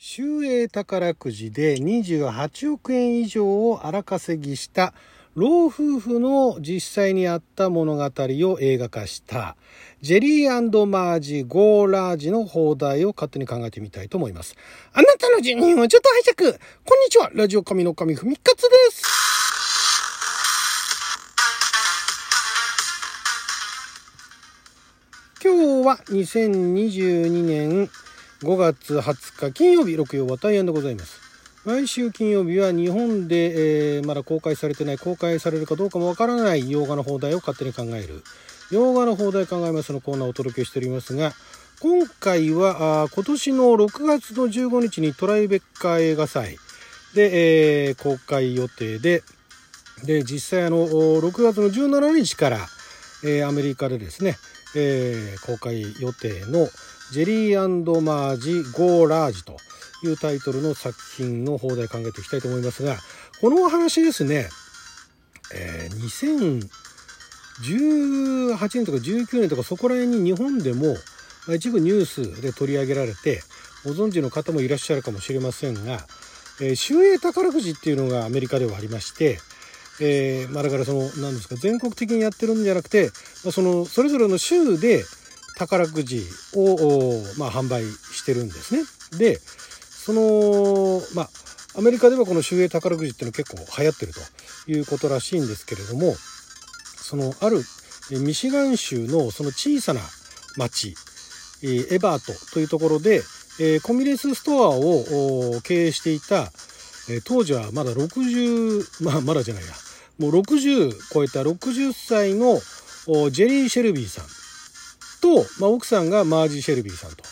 収益宝くじで28億円以上を荒稼ぎした老夫婦の実際にあった物語を映画化した。ジェリーマージゴーラージの放題を勝手に考えてみたいと思います。あなたの人人をちょっと拝借。こんにちは。ラジオ神の神ふみかつです。今日は2022年5月20日金曜日、6曜は大変でございます。来週金曜日は日本で、えー、まだ公開されてない、公開されるかどうかもわからない洋画の放題を勝手に考える。洋画の放題考えますのコーナーをお届けしておりますが、今回はあ今年の6月の15日にトライベッカー映画祭で、えー、公開予定で、で、実際あの、6月の17日から、えー、アメリカでですね、えー、公開予定のジェリーマージ・ゴーラージというタイトルの作品の放題考えていきたいと思いますが、このお話ですね、えー、2018年とか19年とかそこら辺に日本でも一部ニュースで取り上げられて、ご存知の方もいらっしゃるかもしれませんが、えー、収益宝くじっていうのがアメリカではありまして、えー、まあだからその、何ですか、全国的にやってるんじゃなくて、まあ、その、それぞれの州で、宝くじを、まあ、販売してるんですね。で、その、まあ、アメリカではこの収益宝くじっていうのは結構流行ってるということらしいんですけれども、そのあるミシガン州のその小さな町、エバートというところで、コンビニエンスストアを経営していた、当時はまだ60、まあまだじゃないや、もう60超えた60歳のジェリー・シェルビーさんと、まあ、奥さんがマージ・シェルビーさんと。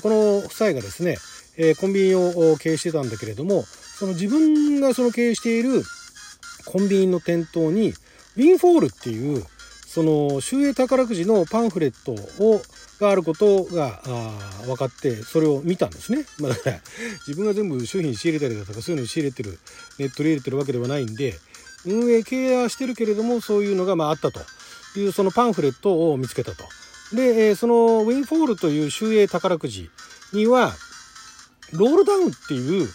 この夫妻がですね、えコンビニを経営してたんだけれども、その自分がその経営しているコンビニの店頭に、ウィンフォールっていう、その収益宝くじのパンフレットをがあることが分かってそれを見たんですね。まあ、自分が全部商品仕入れたりだとかそういうの仕入れてるネットで入れてるわけではないんで運営経営はしてるけれどもそういうのがまああったというそのパンフレットを見つけたと。で、えそのウィンフォールという収益宝くじには、ロールダウンっていう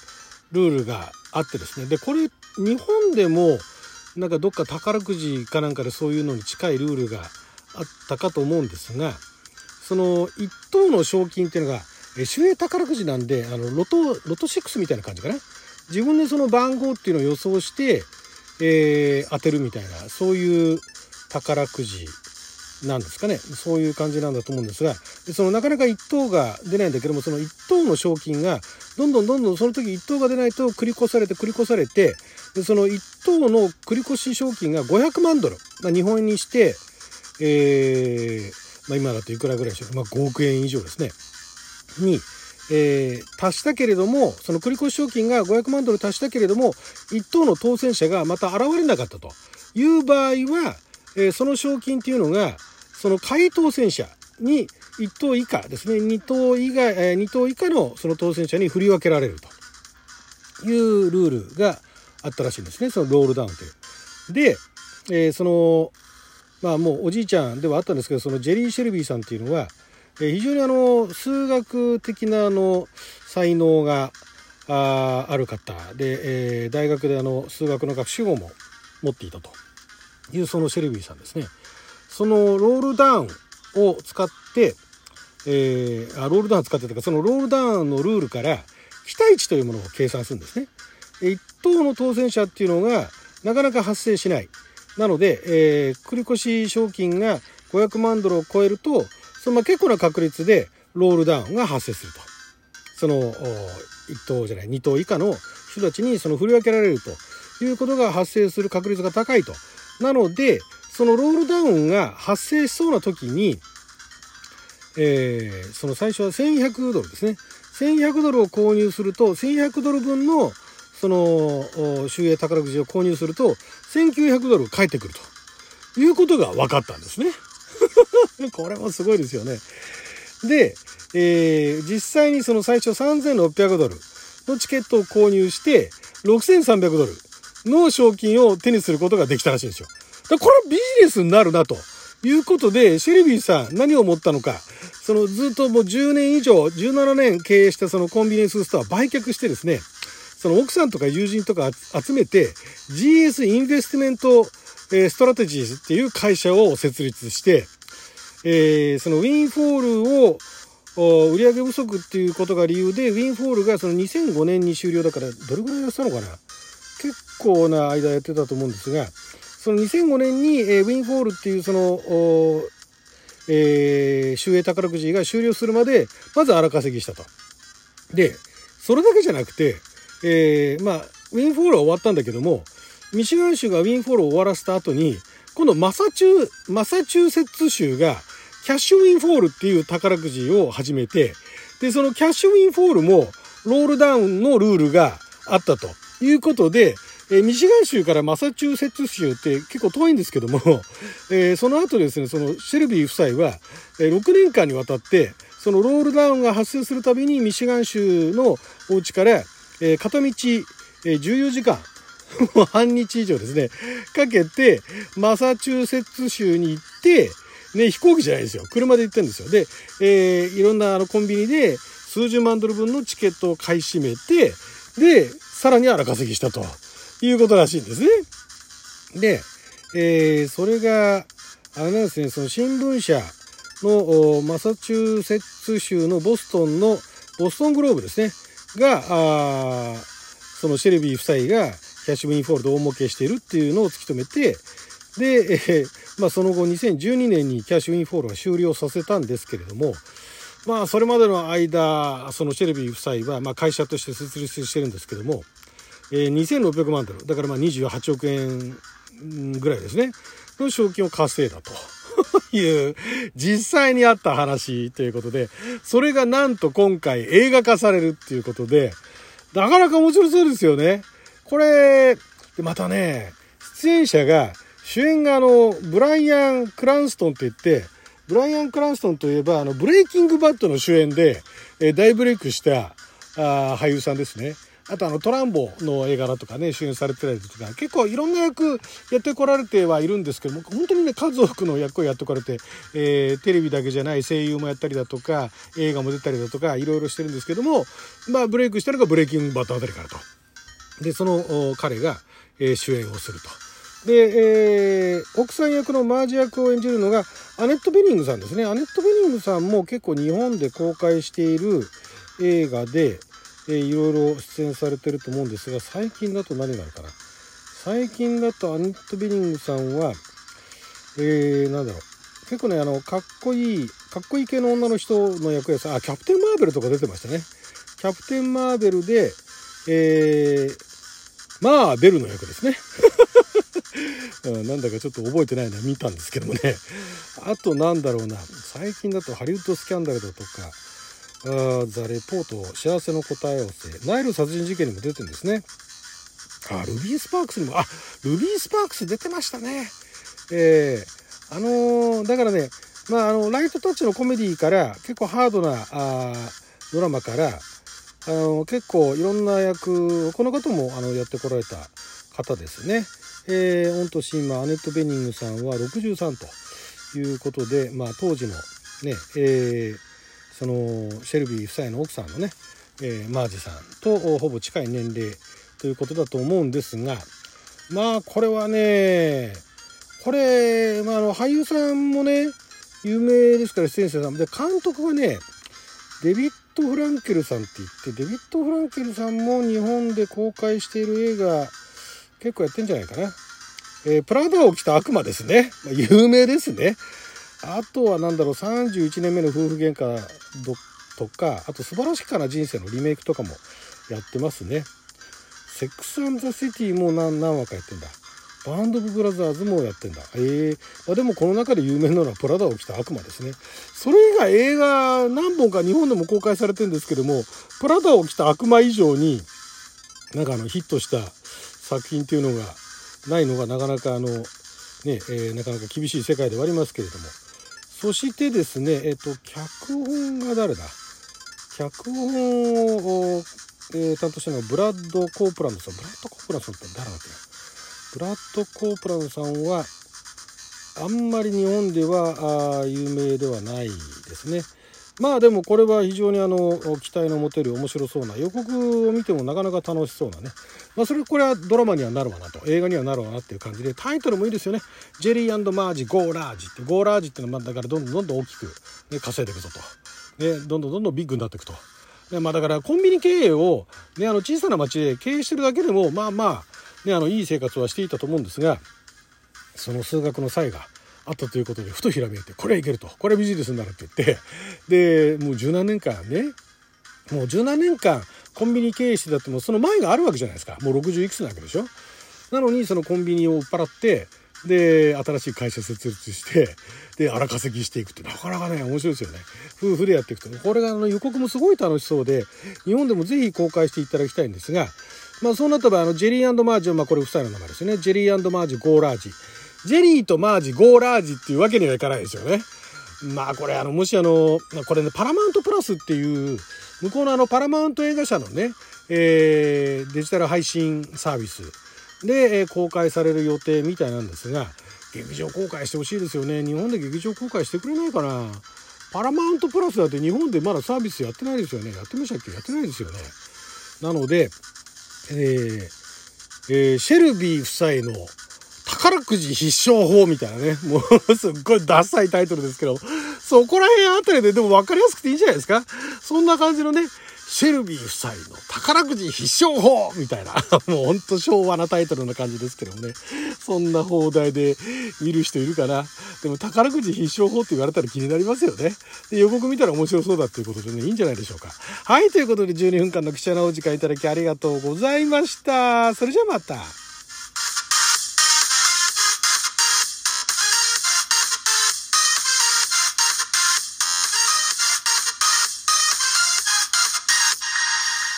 ルールがあってですね。で、これ、日本でも、なんかどっか宝くじかなんかでそういうのに近いルールがあったかと思うんですが、その1等の賞金っていうのが、収益宝くじなんで、あの、ロト、ロト6みたいな感じかな。自分でその番号っていうのを予想して、えー、当てるみたいな、そういう宝くじなんですかね。そういう感じなんだと思うんですが。そのなかなか1等が出ないんだけどもその1等の賞金がどんどんどんどんその時1等が出ないと繰り越されて繰り越されてでその1等の繰り越し賞金が500万ドル、まあ、日本円にして、えーまあ、今だといくらぐらいでしょう、まあ、5億円以上ですね。に、えー、達したけれどもその繰り越し賞金が500万ドル達したけれども1等の当選者がまた現れなかったという場合はえー、その賞金っていうのが、その回当選者に1等以下ですね、2等以外、え、2等以下のその当選者に振り分けられるというルールがあったらしいんですね、そのロールダウンという。で、えー、その、まあもうおじいちゃんではあったんですけど、そのジェリー・シェルビーさんっていうのは、え、非常にあの、数学的なあの、才能があある方で、えー、大学であの、数学の学士号も持っていたと。いうそのシェルビーさんですね。そのロールダウンを使って、えー、あロールダウン使ってとか、そのロールダウンのルールから期待値というものを計算するんですね。一等の当選者っていうのがなかなか発生しない。なので、えー、繰越賞金が500万ドルを超えると、その結構な確率でロールダウンが発生すると。その、1等じゃない、2等以下の人たちにその振り分けられるということが発生する確率が高いとなので、そのロールダウンが発生しそうな時に、えー、その最初は1100ドルですね。1100ドルを購入すると、1100ドル分のその収益宝くじを購入すると、1900ドル返ってくるということが分かったんですね。これもすごいですよね。で、えー、実際にその最初3600ドルのチケットを購入して、6300ドルの賞金を手にすることができたらしいんですよ。だこれはビジネスになるなということで、シェルビーさん何を思ったのか、そのずっともう10年以上、17年経営したそのコンビニエンスストア売却してですね、その奥さんとか友人とか集めて GS インベストメントストラテジーズっていう会社を設立して、えー、そのウィンフォールを売上不足っていうことが理由でウィンフォールがその2005年に終了だからどれぐらいやってたのかな。結構な間やってたと思うんですがその2005年に、えー、ウィンフォールっていうその、えー、収益宝くじが終了するまでまず荒稼ぎしたと。でそれだけじゃなくて、えー、まあウィンフォールは終わったんだけどもミシガン州がウィンフォールを終わらせた後に今度マサチュマサチューセッツ州がキャッシュウィンフォールっていう宝くじを始めてでそのキャッシュウィンフォールもロールダウンのルールがあったということでえミシガン州からマサチューセッツ州って結構遠いんですけども、えー、その後ですね、そのシェルビー夫妻は、えー、6年間にわたって、そのロールダウンが発生するたびにミシガン州のお家から、えー、片道、えー、14時間、半日以上ですね、かけて、マサチューセッツ州に行って、ね、飛行機じゃないですよ。車で行ってるんですよ。で、えー、いろんなあのコンビニで数十万ドル分のチケットを買い占めて、で、さらに荒稼ぎしたと。いうことらしいんですね。で、えー、それが、あれなんですね、その新聞社のマサチューセッツ州のボストンのボストングローブですね、が、あそのシェルビー夫妻がキャッシュウィンフォールで大儲けしているっていうのを突き止めて、で、えー、まあ、その後2012年にキャッシュウィンフォールが終了させたんですけれども、まあ、それまでの間、そのシェルビー夫妻は、まあ、会社として設立してるんですけども、えー、2600万ドル。だからまあ28億円ぐらいですね。の賞金を稼いだと。いう実際にあった話ということで。それがなんと今回映画化されるっていうことで。なかなか面白そうですよね。これまたね出演者が主演があのブライアン・クランストンって言ってブライアン・クランストンといえばあのブレイキングバットの主演で、え大ブレイクしたあ俳優さんですね。あとあのトランボの映画だとかね主演されてたりとか結構いろんな役やってこられてはいるんですけども本当にね数多くの役をやってこられて、えー、テレビだけじゃない声優もやったりだとか映画も出たりだとかいろいろしてるんですけどもまあブレイクしたのがブレイキングバットあたりからと。でその彼が、えー、主演をすると。で、えー、奥さん役のマージ役を演じるのがアネット・ベニングさんですね。アネット・ベニングさんも結構日本で公開している映画で、えー、いろいろ出演されてると思うんですが最近だと何があるかな。最近だとアニット・ビリングさんはえー、なんだろう。結構ねあのかっこいいかっこいい系の女の人の役やさあキャプテン・マーベルとか出てましたね。キャプテン・マーベルでえー、まあベルの役ですね。なんだかちょっと覚えてないな見たんですけどもね。あとなんだろうな。最近だとハリウッドスキャンダルだとかザ・レポート幸せの答え合わせ。ナイル殺人事件にも出てるんですね。あルビー・スパークスにも。あルビー・スパークス出てましたね。えー、あのー、だからねまああのライトタッチのコメディから結構ハードなあドラマからあの結構いろんな役この方もあのやってこられた方ですね。えー、御年今アネット・ベニングさんは63ということで、まあ、当時のね、えー、そのシェルビー夫妻の奥さんのね、えー、マージさんとほぼ近い年齢ということだと思うんですがまあこれはねこれ、まあ、あの俳優さんもね有名ですから出演者さんで監督はねデビッド・フランケルさんって言ってデビッド・フランケルさんも日本で公開している映画結構やってんじゃないかな。えー、プラダを着た悪魔ですね。ま有名ですね。あとは何だろう31年目の夫婦喧嘩とかあと素晴らしかな人生のリメイクとかもやってますね。セックス・アン・ザ・シティも何何話かやってんだ。バンド・ブ・ブラザーズもやってんだ。ええー、まあ、でもこの中で有名なのはプラダを着た悪魔ですね。それ以外映画何本か日本でも公開されてるんですけども、プラダを着た悪魔以上になんかあのヒットした作品っていうのがないのがなかなかあのね、えー、なかなか厳しい世界ではありますけれども。そしてですね、えっ、と、脚本が誰だ？脚本を、えー、担当したのはブラッド・コープランドさん。ブラッド・コープランドさんって誰だっけな？ブラッド・コープランドさんは、あんまり日本では有名ではないですね。まあでもこれは非常にあの期待の持てる面白そうな予告を見てもなかなか楽しそうなね。まあそれこれはドラマにはなるわなと映画にはなるわなっていう感じでタイトルもいいですよね「ジェリーマージゴーラージ」ってゴーラージっていうのはだからどんどんどんどん大きく、ね、稼いでいくぞと、ね、どんどんどんどんビッグになっていくと。でまあ、だからコンビニ経営を、ね、あの小さな町で経営してるだけでもまあまあ、ね、あのいい生活はしていたと思うんですがその数学の差異があったということでふとひらめいてこれはいけると。これはビジネスになるって言って。でもう十何年間ね。もう十何年間コンビニ経営してだってもその前があるわけじゃないですか。もう60いくつなわけでしょ。なのにそのコンビニを売っ払ってで新しい会社設立してで荒稼ぎしていくって。なかなかね面白いですよね。夫婦でやっていくと。これがあの予告もすごい楽しそうで日本でもぜひ公開していただきたいんですがまあそうなった場合あのジェリーマージはまあこれ夫妻の名前ですよね。ジェリーマージュゴーラージ。ジェリーとマージゴーラージっていうわけにはいかないですよね。まあこれあのもしあのこれねパラマウントプラスっていう向こうのあのパラマウント映画社のね、えー、デジタル配信サービス。で、え公開される予定みたいなんですが劇場公開してほしいですよね。日本で劇場公開してくれないかな。パラマウントプラスだって日本でまだサービスやってないですよね。やってましたっけ？やってないですよね。なので、えーえー、シェルビー夫妻の宝くじ必勝法みたいなね、もうすっごいダサいタイトルですけど、そこら辺あたりででも分かりやすくていいんじゃないですか？そんな感じのね、シェルビー夫妻の宝くじ必勝法みたいな、もうほんと昭和なタイトルな感じですけどもね。そんな放題で見る人いるかな？でも宝くじ必勝法って言われたら気になりますよね。で、予告見たら面白そうだっていうことでね、いいんじゃないでしょうか。はい、ということで12分間の記者のお時間いただきありがとうございました。それじゃあまた。